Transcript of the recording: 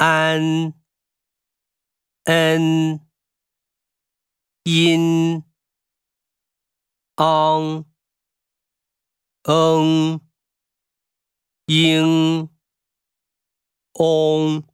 安恩音 on 嗯英 on。